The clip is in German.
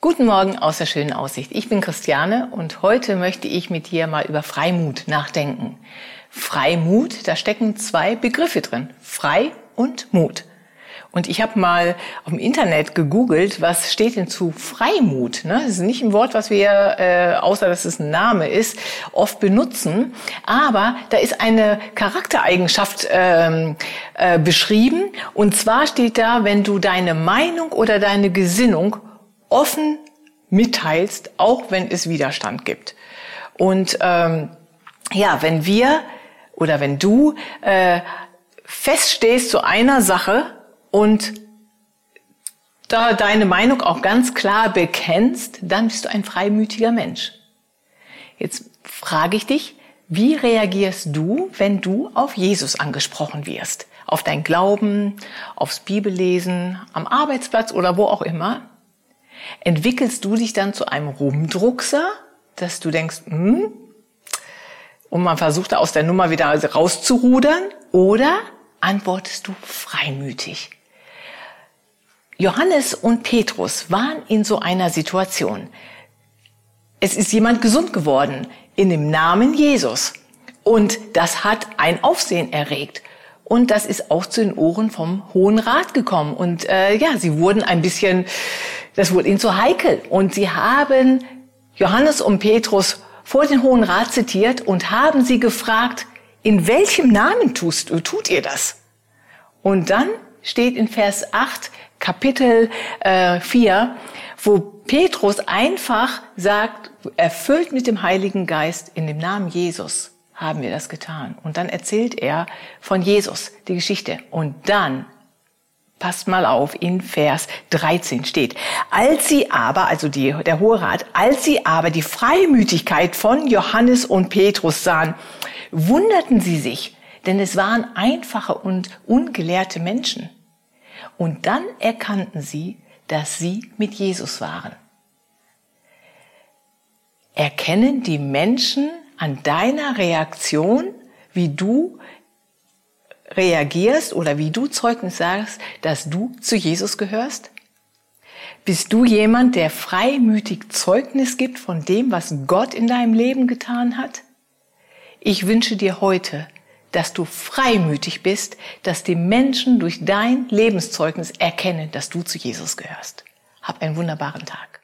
Guten Morgen aus der schönen Aussicht. Ich bin Christiane und heute möchte ich mit dir mal über Freimut nachdenken. Freimut, da stecken zwei Begriffe drin. Frei und Mut. Und ich habe mal auf dem Internet gegoogelt, was steht denn zu Freimut. Ne? Das ist nicht ein Wort, was wir, äh, außer dass es ein Name ist, oft benutzen. Aber da ist eine Charaktereigenschaft ähm, äh, beschrieben. Und zwar steht da, wenn du deine Meinung oder deine Gesinnung offen mitteilst, auch wenn es Widerstand gibt. Und ähm, ja, wenn wir oder wenn du äh, feststehst zu einer Sache und da deine Meinung auch ganz klar bekennst, dann bist du ein freimütiger Mensch. Jetzt frage ich dich, wie reagierst du, wenn du auf Jesus angesprochen wirst? Auf dein Glauben, aufs Bibellesen, am Arbeitsplatz oder wo auch immer? Entwickelst du dich dann zu einem Rumdruckser, dass du denkst, hm, und man versucht aus der Nummer wieder rauszurudern, oder antwortest du freimütig? Johannes und Petrus waren in so einer Situation. Es ist jemand gesund geworden in dem Namen Jesus. Und das hat ein Aufsehen erregt. Und das ist auch zu den Ohren vom Hohen Rat gekommen. Und äh, ja, sie wurden ein bisschen, das wurde ihnen zu heikel. Und sie haben Johannes und Petrus vor den Hohen Rat zitiert und haben sie gefragt, in welchem Namen tust, tut ihr das? Und dann steht in Vers 8, Kapitel äh, 4, wo Petrus einfach sagt, erfüllt mit dem Heiligen Geist in dem Namen Jesus haben wir das getan. Und dann erzählt er von Jesus die Geschichte. Und dann, passt mal auf, in Vers 13 steht, als sie aber, also die, der Hohe Rat, als sie aber die Freimütigkeit von Johannes und Petrus sahen, wunderten sie sich, denn es waren einfache und ungelehrte Menschen. Und dann erkannten sie, dass sie mit Jesus waren. Erkennen die Menschen an deiner Reaktion, wie du reagierst oder wie du Zeugnis sagst, dass du zu Jesus gehörst? Bist du jemand, der freimütig Zeugnis gibt von dem, was Gott in deinem Leben getan hat? Ich wünsche dir heute, dass du freimütig bist, dass die Menschen durch dein Lebenszeugnis erkennen, dass du zu Jesus gehörst. Hab einen wunderbaren Tag.